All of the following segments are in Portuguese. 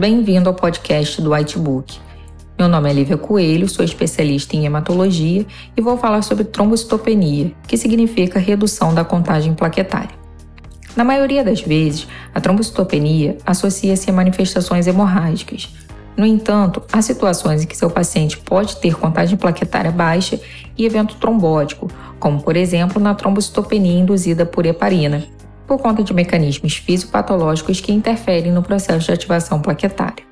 Bem-vindo ao podcast do Whitebook. Meu nome é Lívia Coelho, sou especialista em hematologia e vou falar sobre trombocitopenia, que significa redução da contagem plaquetária. Na maioria das vezes, a trombocitopenia associa-se a manifestações hemorrágicas. No entanto, há situações em que seu paciente pode ter contagem plaquetária baixa e evento trombótico, como por exemplo na trombocitopenia induzida por heparina, por conta de mecanismos fisiopatológicos que interferem no processo de ativação plaquetária.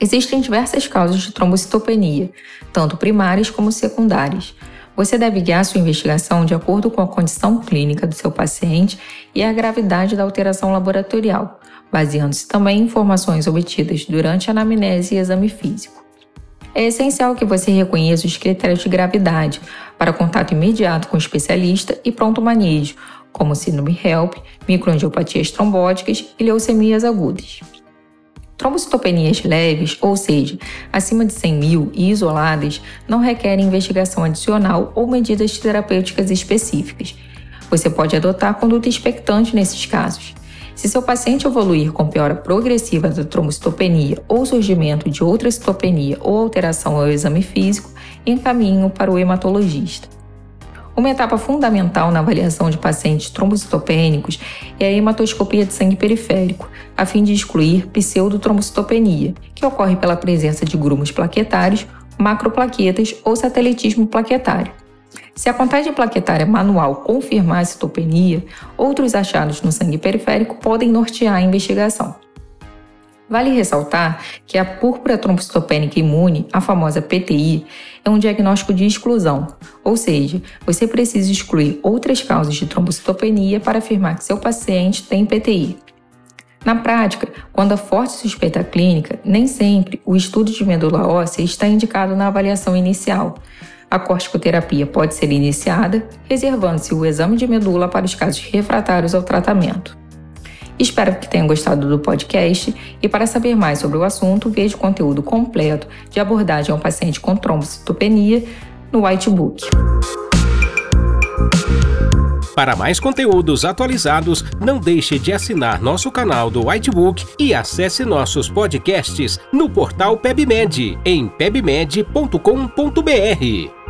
Existem diversas causas de trombocitopenia, tanto primárias como secundárias. Você deve guiar sua investigação de acordo com a condição clínica do seu paciente e a gravidade da alteração laboratorial, baseando-se também em informações obtidas durante a anamnese e exame físico. É essencial que você reconheça os critérios de gravidade para contato imediato com o especialista e pronto manejo, como síndrome HELP, microangiopatias trombóticas e leucemias agudas. Trombocitopenias leves, ou seja, acima de 100 mil e isoladas, não requerem investigação adicional ou medidas terapêuticas específicas. Você pode adotar conduta expectante nesses casos. Se seu paciente evoluir com piora progressiva da trombocitopenia ou surgimento de outra citopenia ou alteração ao exame físico, encaminhe-o para o hematologista. Uma etapa fundamental na avaliação de pacientes trombocitopênicos é a hematoscopia de sangue periférico, a fim de excluir pseudotrombocitopenia, que ocorre pela presença de grumos plaquetários, macroplaquetas ou satelitismo plaquetário. Se a contagem plaquetária manual confirmar a citopenia, outros achados no sangue periférico podem nortear a investigação. Vale ressaltar que a púrpura trombocitopênica imune, a famosa PTI, é um diagnóstico de exclusão, ou seja, você precisa excluir outras causas de trombocitopenia para afirmar que seu paciente tem PTI. Na prática, quando há forte suspeita clínica, nem sempre o estudo de medula óssea está indicado na avaliação inicial. A corticoterapia pode ser iniciada, reservando-se o exame de medula para os casos refratários ao tratamento. Espero que tenham gostado do podcast e para saber mais sobre o assunto, veja o conteúdo completo de abordagem ao paciente com trombocitopenia no Whitebook. Para mais conteúdos atualizados, não deixe de assinar nosso canal do Whitebook e acesse nossos podcasts no portal PebMed em pebmed.com.br.